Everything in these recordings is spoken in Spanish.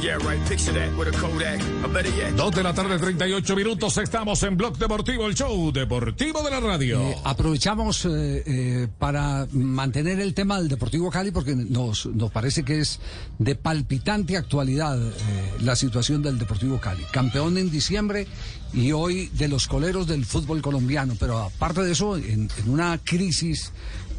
Yeah, right. Picture that with a Kodak. Or better yet. Dos de la tarde, 38 minutos. Estamos en Blog Deportivo, el show deportivo de la radio. Eh, aprovechamos eh, eh, para mantener el tema del Deportivo Cali porque nos, nos parece que es de palpitante actualidad eh, la situación del Deportivo Cali. Campeón en diciembre y hoy de los coleros del fútbol colombiano. Pero aparte de eso, en, en una crisis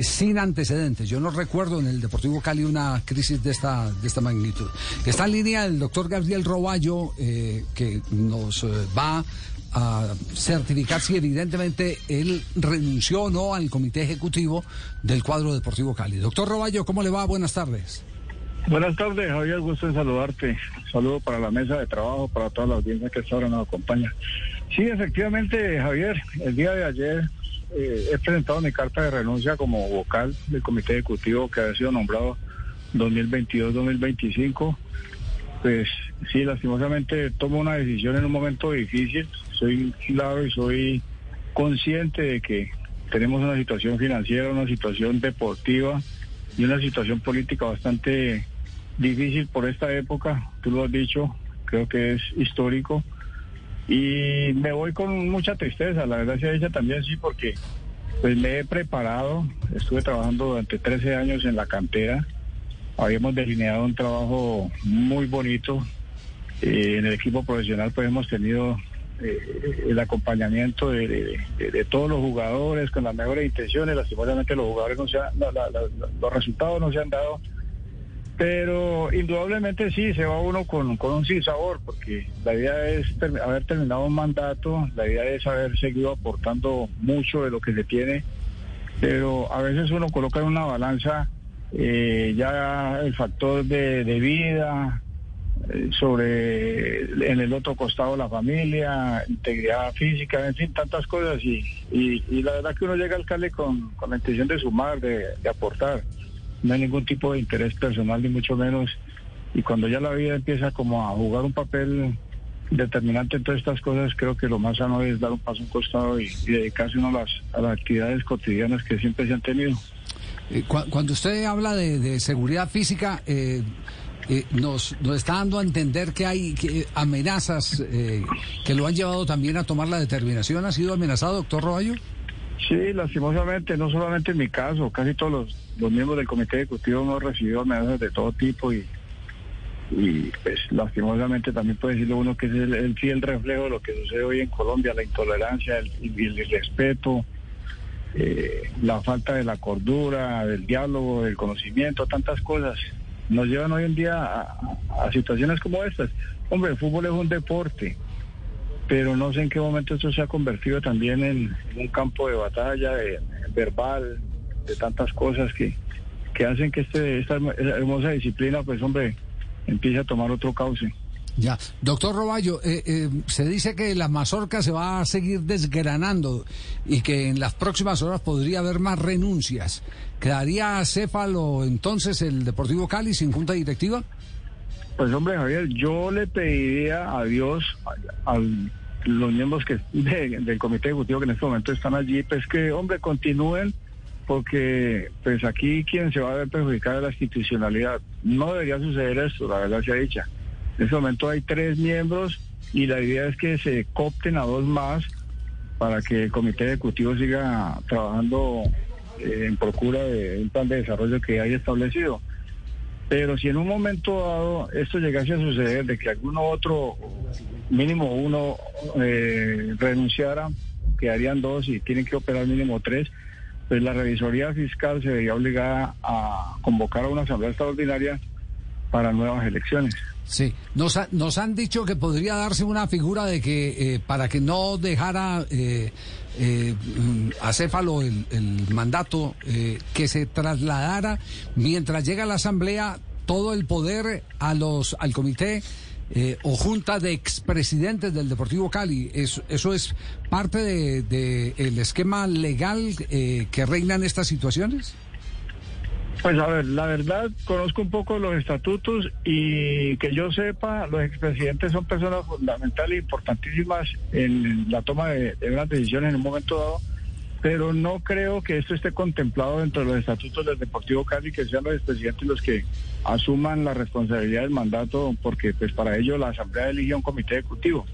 sin antecedentes. Yo no recuerdo en el Deportivo Cali una crisis de esta, de esta magnitud. Está en línea el doctor Gabriel Roballo, eh, que nos eh, va a certificar si evidentemente él renunció o no al comité ejecutivo del cuadro Deportivo Cali. Doctor Roballo, ¿cómo le va? Buenas tardes. Buenas tardes, Javier, gusto en saludarte. Saludo para la mesa de trabajo, para toda la audiencia que esta hora nos acompaña. Sí, efectivamente, Javier, el día de ayer eh, he presentado mi carta de renuncia como vocal del comité ejecutivo que ha sido nombrado 2022-2025. Pues sí, lastimosamente tomo una decisión en un momento difícil. Soy claro y soy consciente de que tenemos una situación financiera, una situación deportiva y una situación política bastante difícil por esta época. Tú lo has dicho, creo que es histórico. Y me voy con mucha tristeza, la verdad sea ella también sí, porque pues me he preparado, estuve trabajando durante 13 años en la cantera, habíamos delineado un trabajo muy bonito, eh, en el equipo profesional pues hemos tenido eh, el acompañamiento de, todos los jugadores con las mejores intenciones, lastimosamente los jugadores no se han- la- los resultados no se han dado, pero indudablemente sí, se va uno con, con un sabor, porque la idea es haber terminado un mandato, la idea es haber seguido aportando mucho de lo que se tiene, pero a veces uno coloca en una balanza eh, ya el factor de, de vida, eh, sobre en el otro costado la familia, integridad física, en fin, tantas cosas, y, y, y la verdad que uno llega al Cali con, con la intención de sumar, de, de aportar no hay ningún tipo de interés personal ni mucho menos y cuando ya la vida empieza como a jugar un papel determinante en todas estas cosas creo que lo más sano es dar un paso a un costado y, y dedicarse uno a las, a las actividades cotidianas que siempre se han tenido. Eh, cu- cuando usted habla de, de seguridad física, eh, eh, nos, nos está dando a entender que hay que, amenazas eh, que lo han llevado también a tomar la determinación. ¿Ha sido amenazado, doctor Roballo? Sí, lastimosamente, no solamente en mi caso, casi todos los, los miembros del comité ejecutivo hemos recibido amenazas de todo tipo y, pues lastimosamente también puede decirlo uno que es el, el fiel reflejo de lo que sucede hoy en Colombia, la intolerancia, el, el eh, la falta de la cordura, del diálogo, del conocimiento, tantas cosas nos llevan hoy en día a, situaciones como estas. Hombre, el fútbol es un deporte, pero no sé en qué momento esto se ha convertido también en, en un campo de batalla de- verbal, de tantas cosas que, que hacen que este, esta hermo- hermosa disciplina, pues hombre, empiece a tomar otro cauce. Ya, doctor Roballo, eh, eh, se dice que la mazorca se va a seguir desgranando y que en las próximas horas podría haber más renuncias. ¿Quedaría céfalo entonces el Deportivo Cali sin junta directiva? Pues hombre, Javier, yo le pediría a Dios, a, a los miembros que de- del comité ejecutivo que en este momento están allí, pues que, hombre, continúen, porque pues aquí quien se va a ver perjudicada es la institucionalidad. No debería suceder esto, la verdad sea dicha. En este momento hay tres miembros y la idea es que se coopten a dos más para que el comité ejecutivo siga trabajando eh, en procura de un plan de desarrollo que haya establecido. Pero si en un momento dado esto llegase a suceder, de que alguno otro, mínimo uno, eh, renunciara, quedarían dos y tienen que operar mínimo tres, pues la revisoría fiscal se vería obligada a convocar a una asamblea extraordinaria para nuevas elecciones. Sí, nos, ha- nos han dicho que podría darse una figura de que eh, para que no dejara eh, eh, mm, a Céfalo el, el mandato, eh, que se trasladara mientras llega la asamblea todo el poder a los al comité eh, o junta de expresidentes del Deportivo Cali. ¿Eso, eso es parte del de, el esquema legal eh, que reina en estas situaciones? Pues a ver, la verdad, conozco un poco los estatutos y que yo sepa, los expresidentes son personas fundamentales e importantísimas en la toma de, de unas decisiones en un momento dado pero no creo que esto esté contemplado dentro de los estatutos del Deportivo Cali, que sean los presidentes los que asuman la responsabilidad del mandato, porque pues para ello la Asamblea elige un comité ejecutivo.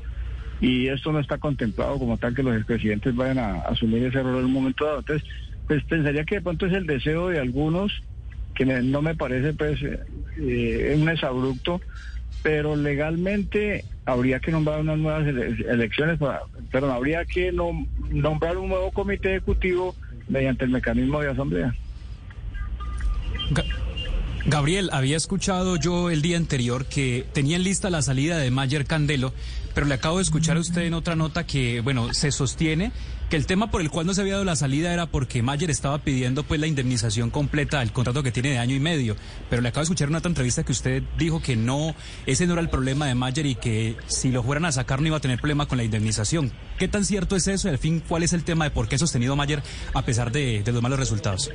Y esto no está contemplado como tal que los expresidentes vayan a asumir ese rol en un momento dado. Entonces, pues pensaría que de pronto es el deseo de algunos, que no me parece pues eh, un exabrupto, pero legalmente habría que nombrar unas nuevas elecciones, perdón, habría que nombrar un nuevo comité ejecutivo mediante el mecanismo de asamblea. Gabriel, había escuchado yo el día anterior que tenían lista la salida de Mayer Candelo, pero le acabo de escuchar a usted en otra nota que, bueno, se sostiene que el tema por el cual no se había dado la salida era porque Mayer estaba pidiendo pues la indemnización completa del contrato que tiene de año y medio. Pero le acabo de escuchar en otra entrevista que usted dijo que no, ese no era el problema de Mayer y que si lo fueran a sacar no iba a tener problema con la indemnización. ¿Qué tan cierto es eso y al fin cuál es el tema de por qué ha sostenido Mayer a pesar de, los malos resultados?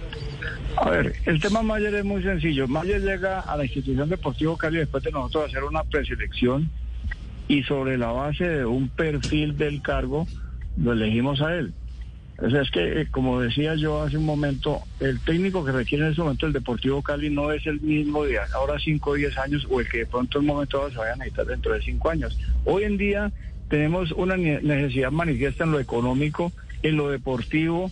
A ver, el tema Mayer es muy sencillo. Mayer llega a la institución Deportivo Cali después de nosotros hacer una preselección y sobre la base de un perfil del cargo lo elegimos a él. O sea, es que, eh, como decía yo hace un momento, el técnico que requiere en ese momento el Deportivo Cali no es el mismo de ahora 5 o 10 años o el que de pronto en un momento se vaya a necesitar dentro de 5 años. Hoy en día tenemos una necesidad manifiesta en lo económico, en lo deportivo,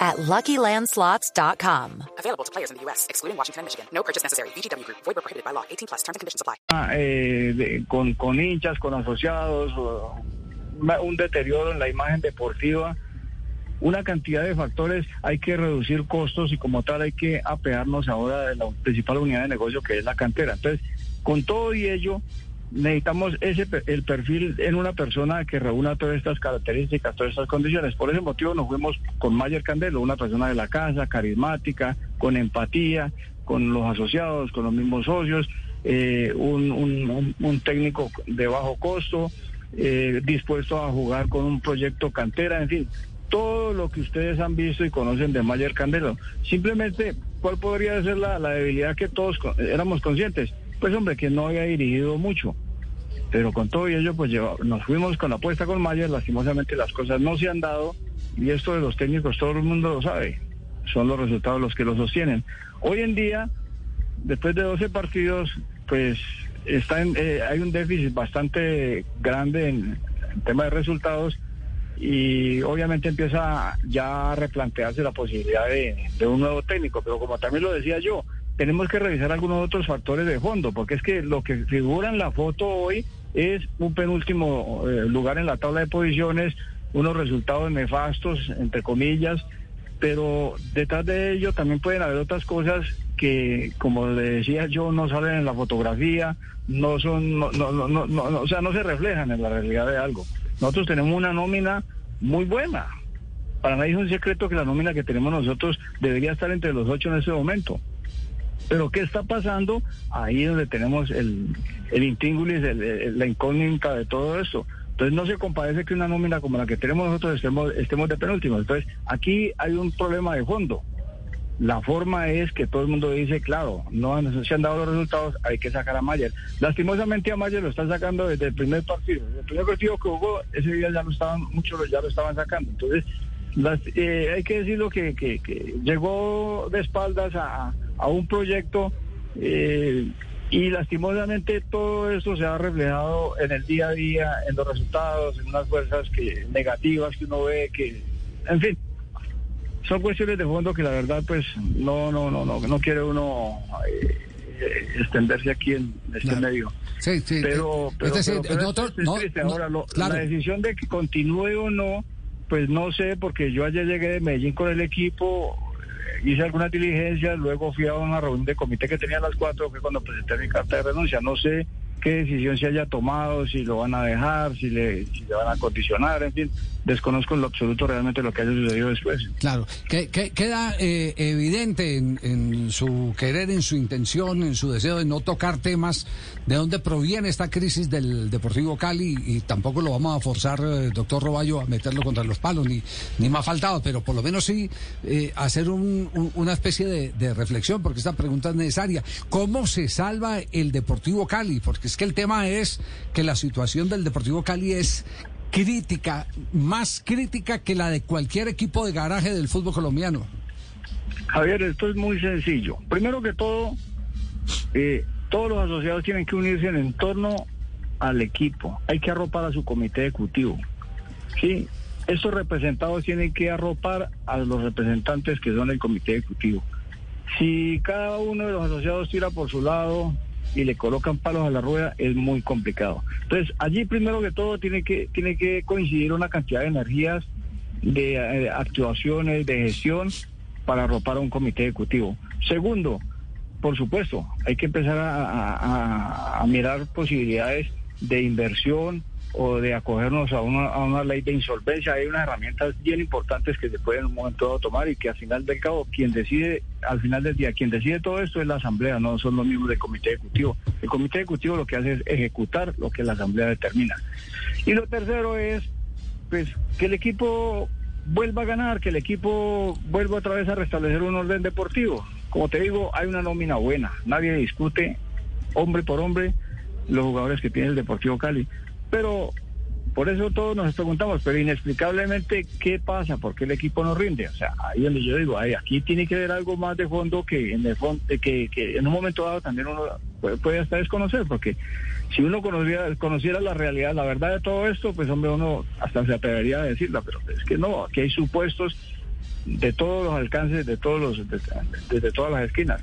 at LuckyLandSlots.com. Available to players in the U.S., excluding Washington and Michigan. No purchase necessary. VGW Group. Void were prohibited by law. 18 plus. Terms and conditions apply. Ah, eh, de, con, con hinchas, con asociados, un deterioro en la imagen deportiva, una cantidad de factores. Hay que reducir costos y como tal hay que apearnos ahora de la principal unidad de negocio que es la cantera. Entonces, con todo y ello, necesitamos ese el perfil en una persona que reúna todas estas características, todas estas condiciones. Por ese motivo nos fuimos con Mayer Candelo, una persona de la casa, carismática, con empatía, con los asociados, con los mismos socios, eh, un, un, técnico de bajo costo, eh, dispuesto a jugar con un proyecto cantera, en fin, todo lo que ustedes han visto y conocen de Mayer Candelo. Simplemente, ¿cuál podría ser la, la debilidad que todos éramos conscientes? Pues hombre, que no había dirigido mucho. Pero con todo ello, pues nos fuimos con la apuesta con Mayer, lastimosamente las cosas no se han dado, y esto de los técnicos todo el mundo lo sabe, son los resultados los que lo sostienen. Hoy en día, después de 12 partidos, pues está en, eh, hay un déficit bastante grande en, tema de resultados, y obviamente empieza ya a replantearse la posibilidad de un nuevo técnico, pero como también lo decía yo, tenemos que revisar algunos otros factores de fondo, porque es que lo que figura en la foto hoy es un penúltimo eh, lugar en la tabla de posiciones, unos resultados nefastos, entre comillas, pero detrás de ello también pueden haber otras cosas que, como le decía yo, no salen en la fotografía, no son, no, no, no, no, o sea, no se reflejan en la realidad de algo. Nosotros tenemos una nómina muy buena. Para nadie es un secreto que la nómina que tenemos nosotros debería estar entre los ocho en ese momento. Pero ¿qué está pasando? Ahí donde tenemos el, el la incógnita de todo esto. Entonces no se compadece que una nómina como la que tenemos nosotros estemos, estemos de penúltimo. Entonces aquí hay un problema de fondo. La forma es que todo el mundo dice, claro, no se han dado los resultados, hay que sacar a Mayer. Lastimosamente a Mayer lo están sacando desde el primer partido. El primer partido que jugó, ese día ya lo estaban, muchos ya lo estaban sacando. Entonces, eh, hay que decirlo que, que llegó de espaldas a, a un proyecto eh, y lastimosamente todo eso se ha reflejado en el día a día, en los resultados, en unas fuerzas que negativas que uno ve, que, en fin, son cuestiones de fondo que la verdad pues no no no no no quiere uno eh, extenderse aquí en este Claro. medio. Sí, sí. Pero, pero, es decir, pero- pero nosotros- esto es no- triste. no- Ahora, lo- claro. la decisión de que continúe o no, pues no sé, porque yo ayer llegué de Medellín con el equipo, hice algunas diligencias, luego fui a una reunión de comité que tenía a las cuatro, que cuando presenté mi carta de renuncia, no sé qué decisión se haya tomado, si lo van a dejar, si le, van a condicionar, en fin, desconozco en lo absoluto realmente lo que haya sucedido después. Claro, que, que- queda eh, evidente en, su querer, en su intención, en su deseo de no tocar temas de dónde proviene esta crisis del Deportivo Cali y tampoco lo vamos a forzar, eh, doctor Roballo, a meterlo contra los palos, ni, ni más faltado, pero por lo menos sí eh, hacer un- una especie de, de reflexión, porque esta pregunta es necesaria. ¿Cómo se salva el Deportivo Cali? Porque es que el tema es que la situación del Deportivo Cali es crítica, más crítica que la de cualquier equipo de garaje del fútbol colombiano. Javier, esto es muy sencillo. Primero que todo, eh, todos los asociados tienen que unirse en torno al equipo. Hay que arropar a su comité ejecutivo. Sí, estos representados tienen que arropar a los representantes que son el comité ejecutivo. Si cada uno de los asociados tira por su lado y le colocan palos a la rueda, es muy complicado. Entonces, allí primero que todo tiene que, tiene que coincidir una cantidad de energías, de eh, actuaciones, de gestión para arropar a un comité ejecutivo. Segundo, por supuesto, hay que empezar a, mirar posibilidades de inversión o de acogernos a una, a una ley de insolvencia. Hay unas herramientas bien importantes que se pueden en un momento dado tomar y que al final del cabo, quien decide, al final del día, quien decide todo esto es la asamblea, no son los miembros del comité ejecutivo. El comité ejecutivo lo que hace es ejecutar lo que la asamblea determina. Y lo tercero es, pues, que el equipo vuelva a ganar, que el equipo vuelva otra vez a restablecer un orden deportivo. Como te digo, hay una nómina buena, nadie discute hombre por hombre los jugadores que tiene el Deportivo Cali. Pero por eso todos nos preguntamos, pero inexplicablemente, ¿qué pasa? ¿Por qué el equipo no rinde? O sea, ahí donde yo digo, ay, aquí tiene que haber algo más de fondo que en el fondo, que, que en un momento dado también uno puede, puede hasta desconocer, porque si uno conociera, conociera la realidad, la verdad de todo esto, pues hombre, uno hasta se atrevería a decirla, pero es que no, aquí hay supuestos de todos los alcances, de todos los, de- desde todas las esquinas.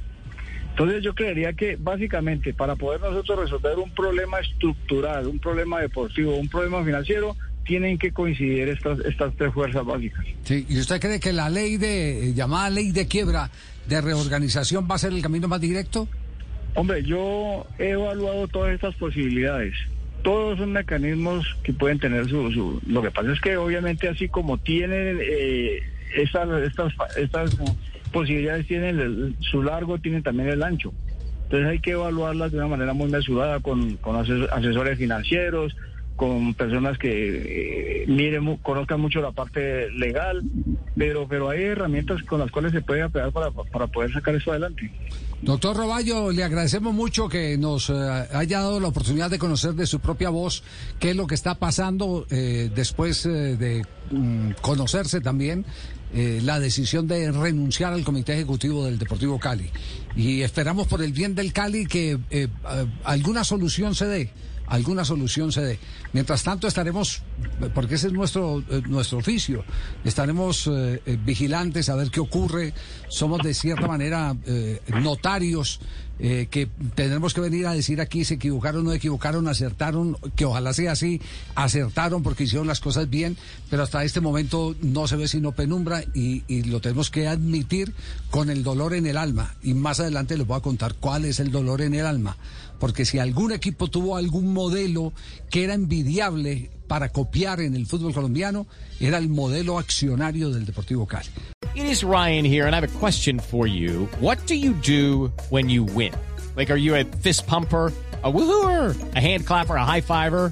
Entonces yo creería que básicamente para poder nosotros resolver un problema estructural, un problema deportivo, un problema financiero, tienen que coincidir estas, estas tres fuerzas básicas. Sí, ¿Y usted cree que la ley de, eh, llamada ley de quiebra, de reorganización, va a ser el camino más directo? Hombre, yo he evaluado todas estas posibilidades. Todos son mecanismos que pueden tener su... su- lo que pasa es que obviamente así como tienen eh, estas, estas, estas posibilidades, tienen el- su largo, tienen también el ancho. Entonces hay que evaluarlas de una manera muy mesurada con, con ases- asesores financieros, con personas que eh, miren, conozcan mucho la parte legal, pero, pero hay herramientas con las cuales se puede apegar para, para poder sacar eso adelante. Doctor Roballo, le agradecemos mucho que nos eh, haya dado la oportunidad de conocer de su propia voz qué es lo que está pasando eh, después eh, de mm, conocerse también la decisión de renunciar al Comité Ejecutivo del Deportivo Cali. Y esperamos por el bien del Cali que alguna solución se dé. Alguna solución se dé. Mientras tanto estaremos, porque ese es nuestro eh, nuestro oficio, estaremos eh, eh, vigilantes a ver qué ocurre. Somos de cierta manera notarios que tendremos que venir a decir aquí se equivocaron, no equivocaron, acertaron, que ojalá sea así, acertaron porque hicieron las cosas bien, pero hasta este momento no se ve sino penumbra y lo tenemos que admitir con el dolor en el alma. Y más adelante les voy a contar cuál es el dolor en el alma, porque si algún equipo tuvo algún modelo que era envidiable para copiar en el fútbol colombiano, era el modelo accionario del Deportivo Cali. It is Ryan here, and I have a question for you. What do you do when you win? Like, are you a fist pumper? A woohooer, a hand clapper, a high fiver.